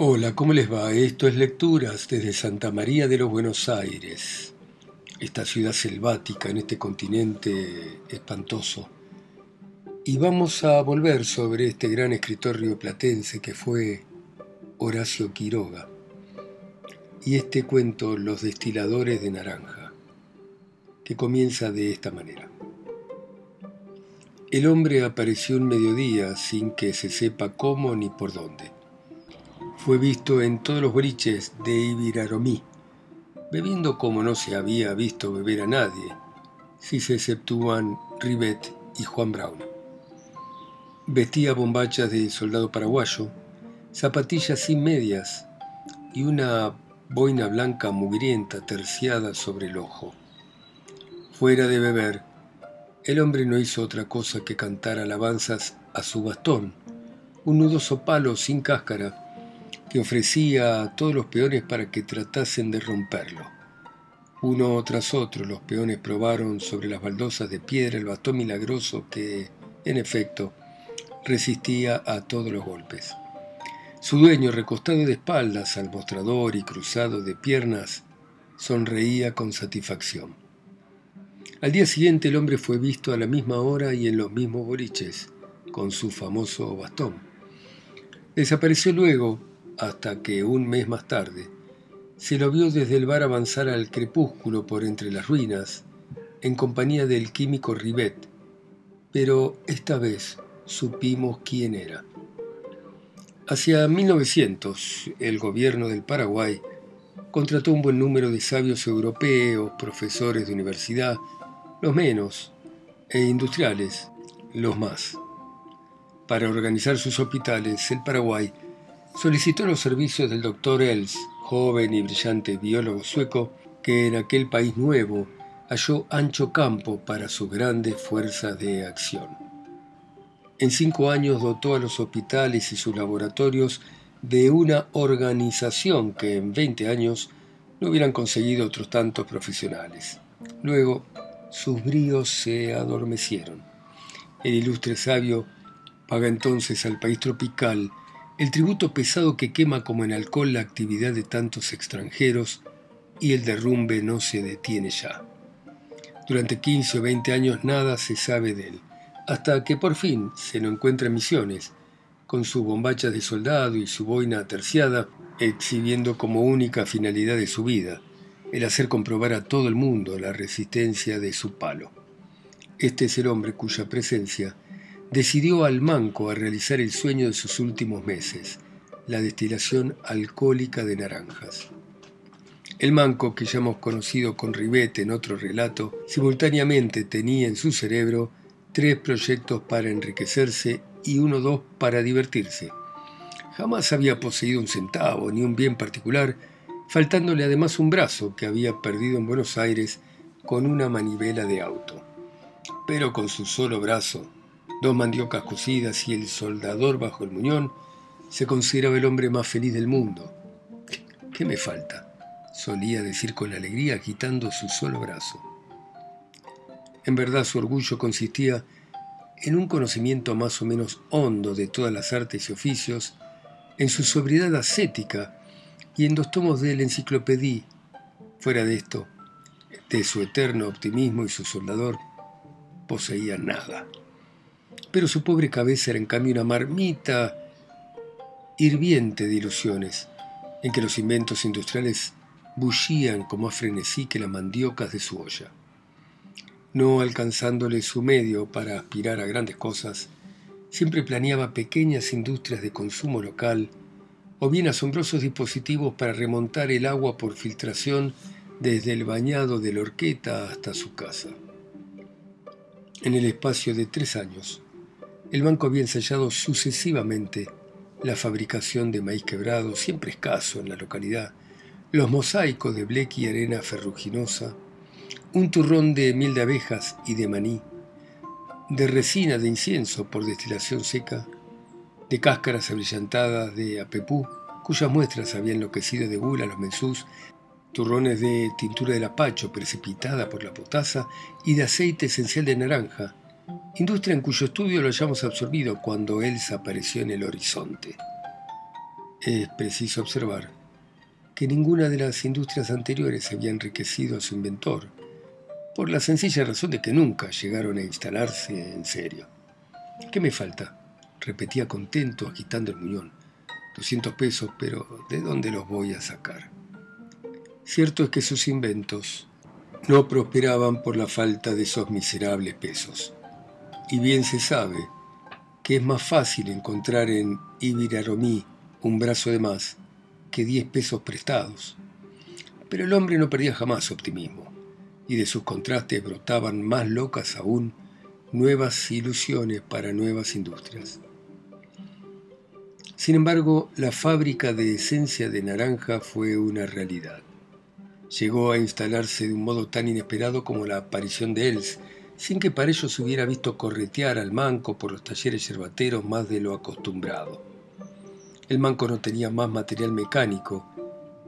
Hola, ¿cómo les va? Esto es Lecturas desde Santa María de los Buenos Aires, esta ciudad selvática en este continente espantoso. Y vamos a volver sobre este gran escritor rioplatense que fue Horacio Quiroga. Y este cuento, Los destiladores de naranja, que comienza de esta manera. El hombre apareció un mediodía sin que se sepa cómo ni por dónde fue visto en todos los boliches de Ibiraromí, bebiendo como no se había visto beber a nadie, si se exceptúan Rivet y Juan Brown. Vestía bombachas de soldado paraguayo, zapatillas sin medias y una boina blanca mugrienta terciada sobre el ojo. Fuera de beber, el hombre no hizo otra cosa que cantar alabanzas a su bastón, un nudoso palo sin cáscara, que ofrecía a todos los peones para que tratasen de romperlo. Uno tras otro los peones probaron sobre las baldosas de piedra el bastón milagroso que, en efecto, resistía a todos los golpes. Su dueño, recostado de espaldas al mostrador y cruzado de piernas, sonreía con satisfacción. Al día siguiente el hombre fue visto a la misma hora y en los mismos boliches, con su famoso bastón. Desapareció luego hasta que un mes más tarde se lo vio desde el bar avanzar al crepúsculo por entre las ruinas, en compañía del químico Rivet, pero esta vez supimos quién era. Hacia 1900, el gobierno del Paraguay contrató un buen número de sabios europeos, profesores de universidad, los menos, e industriales, los más. Para organizar sus hospitales, el Paraguay solicitó los servicios del doctor Els, joven y brillante biólogo sueco, que en aquel país nuevo halló ancho campo para sus grandes fuerzas de acción. En cinco años dotó a los hospitales y sus laboratorios de una organización que en veinte años no hubieran conseguido otros tantos profesionales. Luego, sus bríos se adormecieron. El ilustre sabio paga entonces al país tropical el tributo pesado que quema como en alcohol la actividad de tantos extranjeros y el derrumbe no se detiene ya. Durante 15 o 20 años nada se sabe de él, hasta que por fin se lo encuentra en Misiones, con su bombacha de soldado y su boina terciada, exhibiendo como única finalidad de su vida el hacer comprobar a todo el mundo la resistencia de su palo. Este es el hombre cuya presencia decidió al manco a realizar el sueño de sus últimos meses, la destilación alcohólica de naranjas. El manco, que ya hemos conocido con Ribete en otro relato, simultáneamente tenía en su cerebro tres proyectos para enriquecerse y uno o dos para divertirse. Jamás había poseído un centavo ni un bien particular, faltándole además un brazo que había perdido en Buenos Aires con una manivela de auto. Pero con su solo brazo dos mandiocas cocidas y el soldador bajo el muñón, se consideraba el hombre más feliz del mundo. ¿Qué me falta? solía decir con alegría agitando su solo brazo. En verdad su orgullo consistía en un conocimiento más o menos hondo de todas las artes y oficios, en su sobriedad ascética y en dos tomos de la enciclopedia. Fuera de esto, de su eterno optimismo y su soldador, poseía nada pero su pobre cabeza era en cambio una marmita hirviente de ilusiones, en que los inventos industriales bullían como a frenesí que las mandiocas de su olla. No alcanzándole su medio para aspirar a grandes cosas, siempre planeaba pequeñas industrias de consumo local o bien asombrosos dispositivos para remontar el agua por filtración desde el bañado de la horqueta hasta su casa. En el espacio de tres años, el banco había ensayado sucesivamente la fabricación de maíz quebrado, siempre escaso en la localidad, los mosaicos de bleque y arena ferruginosa, un turrón de miel de abejas y de maní, de resina de incienso por destilación seca, de cáscaras abrillantadas de apepú, cuyas muestras habían enloquecido de gula los mensús, turrones de tintura de lapacho precipitada por la potasa y de aceite esencial de naranja, industria en cuyo estudio lo hayamos absorbido cuando Elsa apareció en el horizonte. Es preciso observar que ninguna de las industrias anteriores había enriquecido a su inventor, por la sencilla razón de que nunca llegaron a instalarse en serio. ¿Qué me falta? repetía contento agitando el muñón. Doscientos pesos, pero ¿de dónde los voy a sacar? Cierto es que sus inventos no prosperaban por la falta de esos miserables pesos. Y bien se sabe que es más fácil encontrar en Ibiraromí un brazo de más que diez pesos prestados. Pero el hombre no perdía jamás su optimismo, y de sus contrastes brotaban más locas aún nuevas ilusiones para nuevas industrias. Sin embargo, la fábrica de esencia de naranja fue una realidad. Llegó a instalarse de un modo tan inesperado como la aparición de Els, sin que para ello se hubiera visto corretear al manco por los talleres yerbateros más de lo acostumbrado. El manco no tenía más material mecánico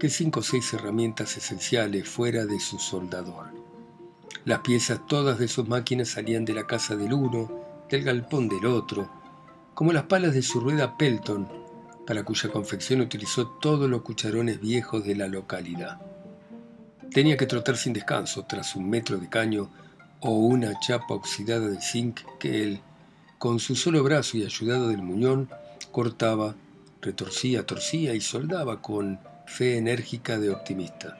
que cinco o seis herramientas esenciales fuera de su soldador. Las piezas todas de sus máquinas salían de la casa del uno, del galpón del otro, como las palas de su rueda Pelton, para cuya confección utilizó todos los cucharones viejos de la localidad. Tenía que trotar sin descanso tras un metro de caño o una chapa oxidada de zinc que él, con su solo brazo y ayudado del muñón, cortaba retorcía, torcía y soldaba con fe enérgica de optimista.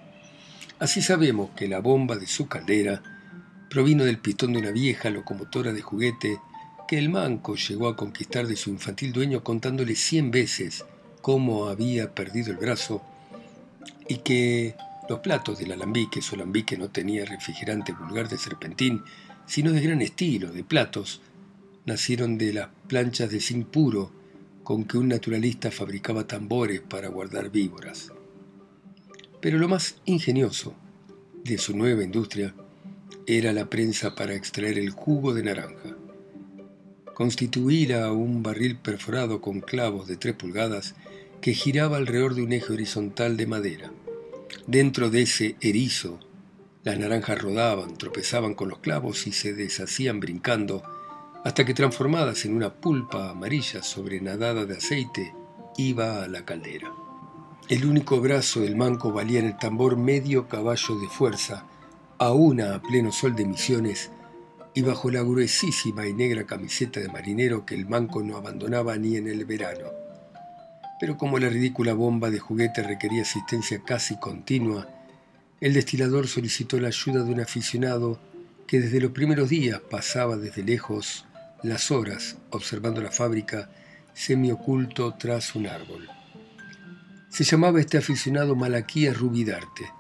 Así sabemos que la bomba de su caldera provino del pistón de una vieja locomotora de juguete que el manco llegó a conquistar de su infantil dueño contándole cien veces cómo había perdido el brazo y que los platos del alambique, su alambique no tenía refrigerante vulgar de serpentín, sino de gran estilo, de platos, nacieron de las planchas de zinc puro con que un naturalista fabricaba tambores para guardar víboras. Pero lo más ingenioso de su nueva industria era la prensa para extraer el jugo de naranja. Constituía un barril perforado con clavos de tres pulgadas que giraba alrededor de un eje horizontal de madera. Dentro de ese erizo, las naranjas rodaban, tropezaban con los clavos y se deshacían brincando hasta que transformadas en una pulpa amarilla sobrenadada de aceite, iba a la caldera. El único brazo del manco valía en el tambor medio caballo de fuerza, aún a pleno sol de misiones, y bajo la gruesísima y negra camiseta de marinero que el manco no abandonaba ni en el verano. Pero como la ridícula bomba de juguete requería asistencia casi continua, el destilador solicitó la ayuda de un aficionado que desde los primeros días pasaba desde lejos las horas observando la fábrica semioculto tras un árbol. Se llamaba este aficionado Malaquías Rubidarte.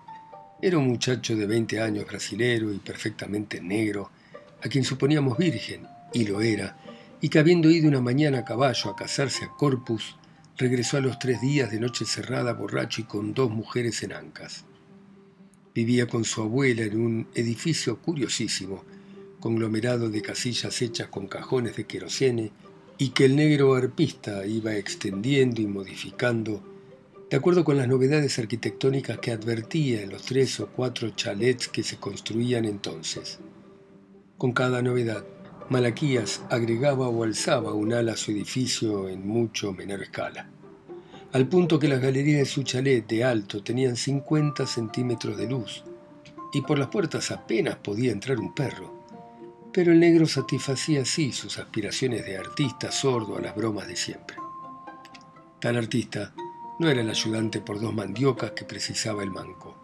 Era un muchacho de 20 años brasilero y perfectamente negro, a quien suponíamos virgen, y lo era, y que habiendo ido una mañana a caballo a casarse a Corpus, regresó a los tres días de noche cerrada, borracho y con dos mujeres en ancas. Vivía con su abuela en un edificio curiosísimo, conglomerado de casillas hechas con cajones de querosene y que el negro arpista iba extendiendo y modificando de acuerdo con las novedades arquitectónicas que advertía en los tres o cuatro chalets que se construían entonces. Con cada novedad, Malaquías agregaba o alzaba un ala a su edificio en mucho menor escala, al punto que las galerías de su chalet de alto tenían 50 centímetros de luz, y por las puertas apenas podía entrar un perro pero el negro satisfacía así sus aspiraciones de artista sordo a las bromas de siempre. Tal artista no era el ayudante por dos mandiocas que precisaba el manco.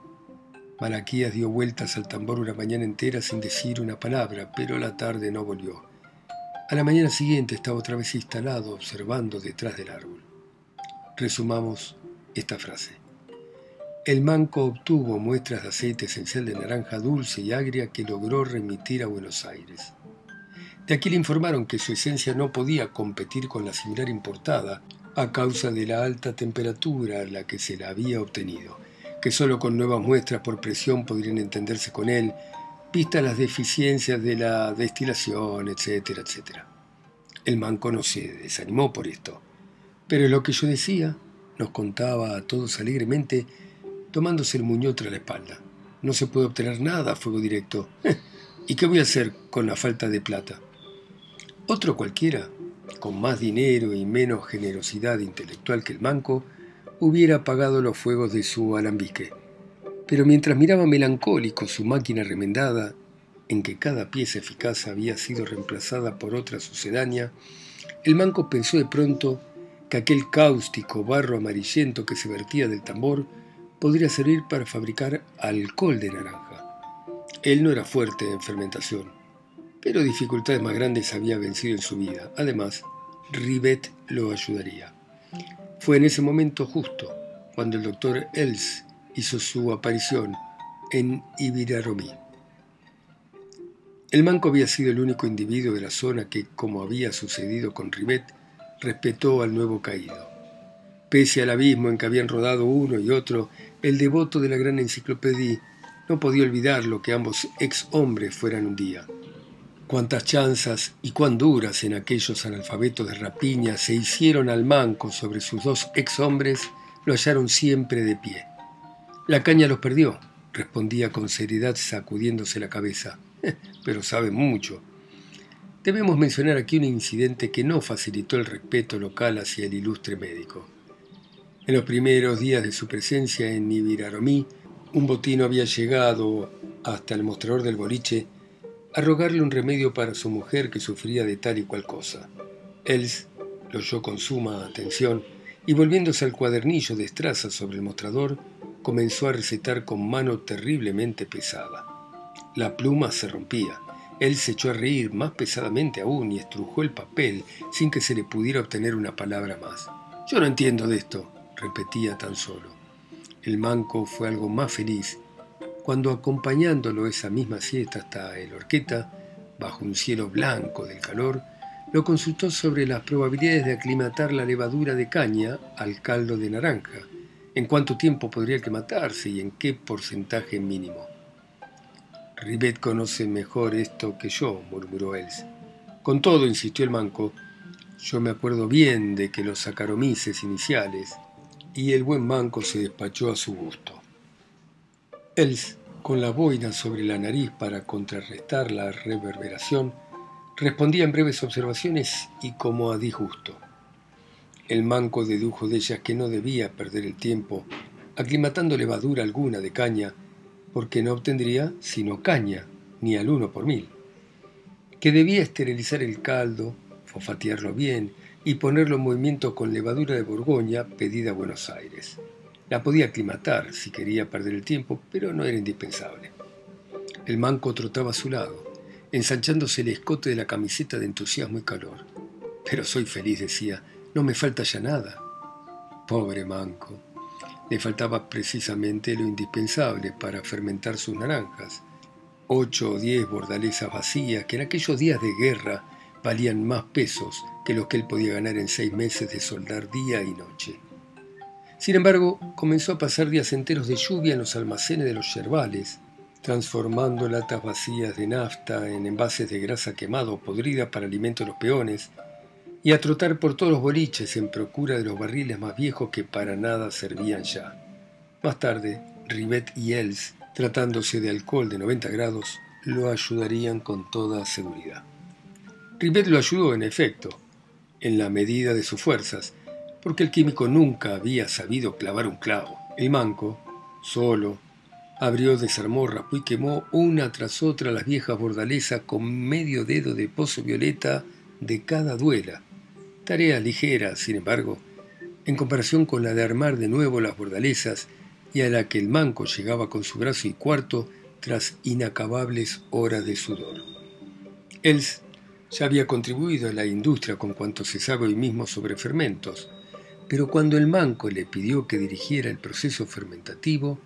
Malaquías dio vueltas al tambor una mañana entera sin decir una palabra, pero la tarde no volvió. A la mañana siguiente estaba otra vez instalado observando detrás del árbol. Resumamos esta frase. El manco obtuvo muestras de aceite esencial de naranja dulce y agria que logró remitir a Buenos Aires. De aquí le informaron que su esencia no podía competir con la similar importada a causa de la alta temperatura a la que se la había obtenido, que solo con nuevas muestras por presión podrían entenderse con él, vistas las deficiencias de la destilación, etcétera, etcétera. El manco no se desanimó por esto, pero lo que yo decía, nos contaba a todos alegremente, tomándose el muñón tras la espalda. No se puede obtener nada a fuego directo. ¿Y qué voy a hacer con la falta de plata? Otro cualquiera, con más dinero y menos generosidad intelectual que el manco, hubiera apagado los fuegos de su alambique. Pero mientras miraba melancólico su máquina remendada, en que cada pieza eficaz había sido reemplazada por otra sucedánea, el manco pensó de pronto que aquel cáustico barro amarillento que se vertía del tambor podría servir para fabricar alcohol de naranja. Él no era fuerte en fermentación, pero dificultades más grandes había vencido en su vida. Además, Rivet lo ayudaría. Fue en ese momento justo cuando el doctor Els hizo su aparición en Ibiraromí. El manco había sido el único individuo de la zona que, como había sucedido con Rivet, respetó al nuevo caído. Pese al abismo en que habían rodado uno y otro, el devoto de la gran enciclopedia no podía olvidar lo que ambos ex hombres fueran un día. Cuántas chanzas y cuán duras en aquellos analfabetos de rapiña se hicieron al manco sobre sus dos ex hombres, lo hallaron siempre de pie. La caña los perdió, respondía con seriedad sacudiéndose la cabeza. Pero sabe mucho. Debemos mencionar aquí un incidente que no facilitó el respeto local hacia el ilustre médico. En los primeros días de su presencia en Ibiraromí, un botino había llegado hasta el mostrador del boliche a rogarle un remedio para su mujer que sufría de tal y cual cosa. Els lo oyó con suma atención y volviéndose al cuadernillo de estraza sobre el mostrador, comenzó a recetar con mano terriblemente pesada. La pluma se rompía. Él se echó a reír más pesadamente aún y estrujó el papel sin que se le pudiera obtener una palabra más. Yo no entiendo de esto, repetía tan solo. El manco fue algo más feliz cuando acompañándolo esa misma siesta hasta el Orqueta, bajo un cielo blanco del calor, lo consultó sobre las probabilidades de aclimatar la levadura de caña al caldo de naranja, en cuánto tiempo podría aclimatarse y en qué porcentaje mínimo. Rivet conoce mejor esto que yo, murmuró él. Con todo, insistió el manco, yo me acuerdo bien de que los sacaromices iniciales, y el buen manco se despachó a su gusto. Els, con la boina sobre la nariz para contrarrestar la reverberación, respondía en breves observaciones y como a disgusto. El manco dedujo de ellas que no debía perder el tiempo aclimatando levadura alguna de caña, porque no obtendría sino caña, ni al uno por mil. Que debía esterilizar el caldo, fofatearlo bien y ponerlo en movimiento con levadura de Borgoña pedida a Buenos Aires. La podía aclimatar si quería perder el tiempo, pero no era indispensable. El manco trotaba a su lado, ensanchándose el escote de la camiseta de entusiasmo y calor. Pero soy feliz, decía, no me falta ya nada. Pobre manco. Le faltaba precisamente lo indispensable para fermentar sus naranjas. Ocho o diez bordalezas vacías que en aquellos días de guerra valían más pesos que los que él podía ganar en seis meses de soldar día y noche. Sin embargo, comenzó a pasar días enteros de lluvia en los almacenes de los yerbales, transformando latas vacías de nafta en envases de grasa quemada o podrida para alimento de los peones, y a trotar por todos los boliches en procura de los barriles más viejos que para nada servían ya. Más tarde, Rivet y Els, tratándose de alcohol de 90 grados, lo ayudarían con toda seguridad. Rivet lo ayudó, en efecto, en la medida de sus fuerzas, porque el químico nunca había sabido clavar un clavo. El manco, solo, abrió, desarmó, rapó y quemó una tras otra las viejas bordalezas con medio dedo de pozo violeta de cada duela. Tarea ligera, sin embargo, en comparación con la de armar de nuevo las bordalezas y a la que el manco llegaba con su brazo y cuarto tras inacabables horas de sudor. Els ya había contribuido a la industria con cuanto se sabe hoy mismo sobre fermentos, pero cuando el manco le pidió que dirigiera el proceso fermentativo,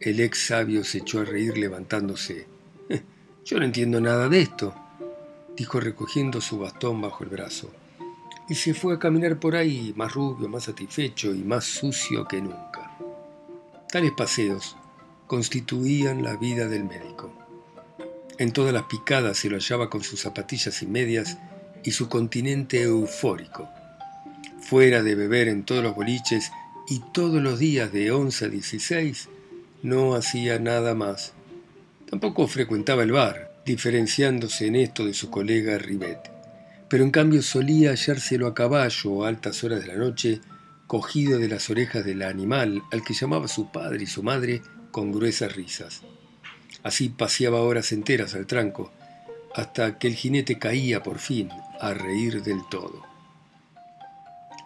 el ex sabio se echó a reír levantándose. Eh, yo no entiendo nada de esto, dijo recogiendo su bastón bajo el brazo, y se fue a caminar por ahí más rubio, más satisfecho y más sucio que nunca. Tales paseos constituían la vida del médico. En todas las picadas se lo hallaba con sus zapatillas y medias y su continente eufórico fuera de beber en todos los boliches y todos los días de 11 a 16, no hacía nada más. Tampoco frecuentaba el bar, diferenciándose en esto de su colega Rivet, pero en cambio solía hallárselo a caballo a altas horas de la noche cogido de las orejas del animal al que llamaba su padre y su madre con gruesas risas. Así paseaba horas enteras al tranco, hasta que el jinete caía por fin a reír del todo.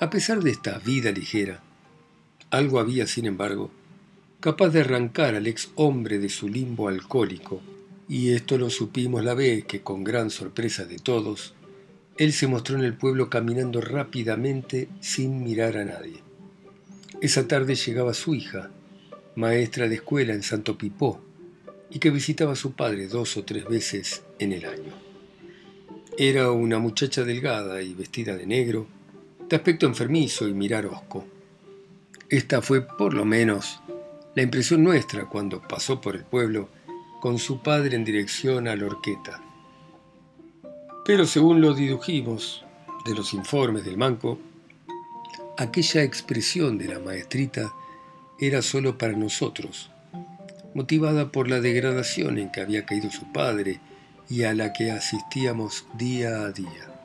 A pesar de esta vida ligera, algo había, sin embargo, capaz de arrancar al ex hombre de su limbo alcohólico, y esto lo supimos la vez que, con gran sorpresa de todos, él se mostró en el pueblo caminando rápidamente sin mirar a nadie. Esa tarde llegaba su hija, maestra de escuela en Santo Pipó, y que visitaba a su padre dos o tres veces en el año. Era una muchacha delgada y vestida de negro, de aspecto enfermizo y mirar hosco. Esta fue, por lo menos, la impresión nuestra cuando pasó por el pueblo con su padre en dirección a la horqueta. Pero según lo dedujimos de los informes del manco, aquella expresión de la maestrita era solo para nosotros, motivada por la degradación en que había caído su padre y a la que asistíamos día a día.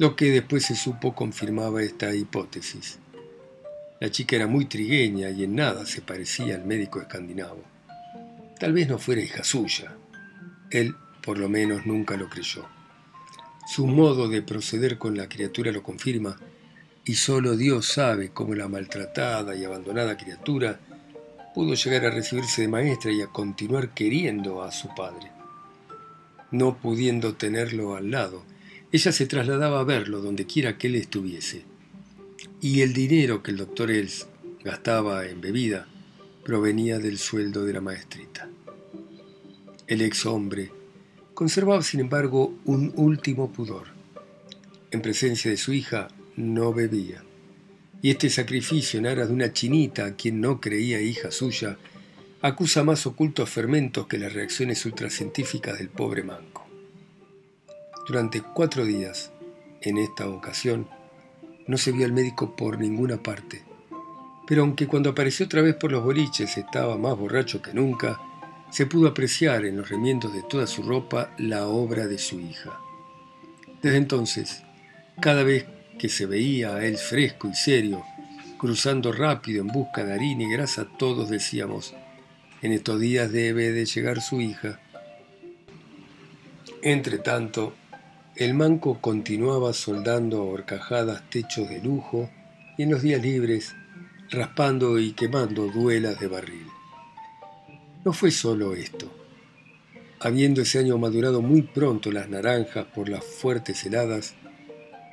Lo que después se supo confirmaba esta hipótesis. La chica era muy trigueña y en nada se parecía al médico escandinavo. Tal vez no fuera hija suya. Él, por lo menos, nunca lo creyó. Su modo de proceder con la criatura lo confirma, y solo Dios sabe cómo la maltratada y abandonada criatura pudo llegar a recibirse de maestra y a continuar queriendo a su padre. No pudiendo tenerlo al lado, ella se trasladaba a verlo donde quiera que él estuviese y el dinero que el doctor Els gastaba en bebida provenía del sueldo de la maestrita. El ex hombre conservaba, sin embargo, un último pudor. En presencia de su hija no bebía, y este sacrificio en aras de una chinita a quien no creía hija suya acusa más ocultos fermentos que las reacciones ultracientíficas del pobre manco. Durante cuatro días, en esta ocasión, no se vio al médico por ninguna parte. Pero aunque cuando apareció otra vez por los boliches estaba más borracho que nunca, se pudo apreciar en los remiendos de toda su ropa la obra de su hija. Desde entonces, cada vez que se veía a él fresco y serio, cruzando rápido en busca de harina y grasa, todos decíamos, en estos días debe de llegar su hija. Entre tanto, el manco continuaba soldando a horcajadas techos de lujo y en los días libres raspando y quemando duelas de barril. No fue solo esto. Habiendo ese año madurado muy pronto las naranjas por las fuertes heladas,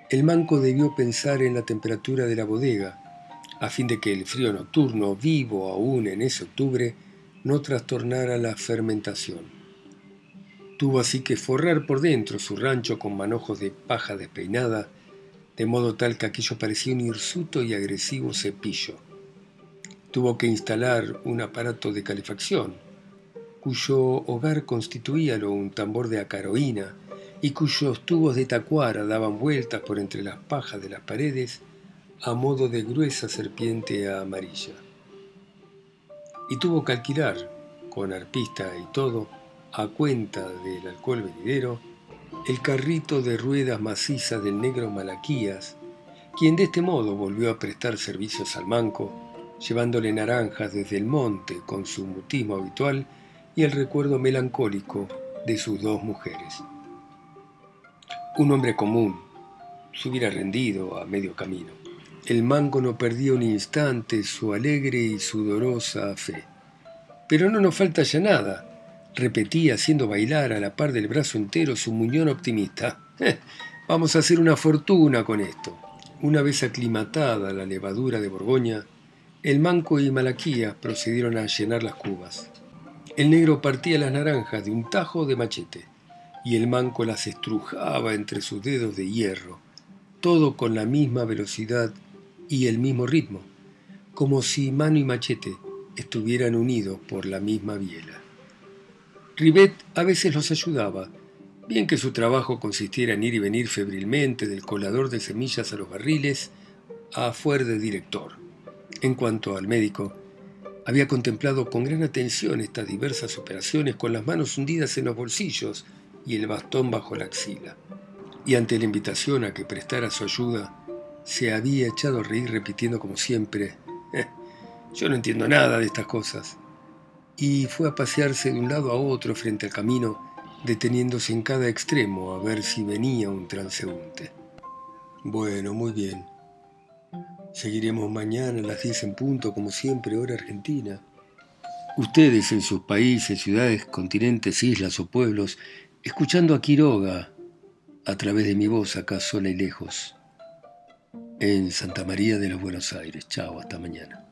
el manco debió pensar en la temperatura de la bodega, a fin de que el frío nocturno, vivo aún en ese octubre, no trastornara la fermentación. Tuvo así que forrar por dentro su rancho con manojos de paja despeinada, de modo tal que aquello parecía un hirsuto y agresivo cepillo. Tuvo que instalar un aparato de calefacción, cuyo hogar constituía un tambor de acaroína y cuyos tubos de tacuara daban vueltas por entre las pajas de las paredes a modo de gruesa serpiente amarilla. Y tuvo que alquilar, con arpista y todo, a cuenta del alcohol venidero, el carrito de ruedas macizas del negro Malaquías, quien de este modo volvió a prestar servicios al manco, llevándole naranjas desde el monte con su mutismo habitual y el recuerdo melancólico de sus dos mujeres. Un hombre común se hubiera rendido a medio camino. El manco no perdió un instante su alegre y sudorosa fe. Pero no nos falta ya nada repetía haciendo bailar a la par del brazo entero su muñón optimista. Eh, vamos a hacer una fortuna con esto. Una vez aclimatada la levadura de Borgoña, el manco y Malaquía procedieron a llenar las cubas. El negro partía las naranjas de un tajo de machete y el manco las estrujaba entre sus dedos de hierro, todo con la misma velocidad y el mismo ritmo, como si mano y machete estuvieran unidos por la misma biela. Rivet a veces los ayudaba, bien que su trabajo consistiera en ir y venir febrilmente del colador de semillas a los barriles a fuer de director. En cuanto al médico, había contemplado con gran atención estas diversas operaciones con las manos hundidas en los bolsillos y el bastón bajo la axila. Y ante la invitación a que prestara su ayuda, se había echado a reír repitiendo como siempre, eh, yo no entiendo nada de estas cosas. Y fue a pasearse de un lado a otro frente al camino, deteniéndose en cada extremo a ver si venía un transeúnte. Bueno, muy bien. Seguiremos mañana a las 10 en punto, como siempre, hora argentina. Ustedes en sus países, ciudades, continentes, islas o pueblos, escuchando a Quiroga a través de mi voz acá sola y lejos, en Santa María de los Buenos Aires. Chao, hasta mañana.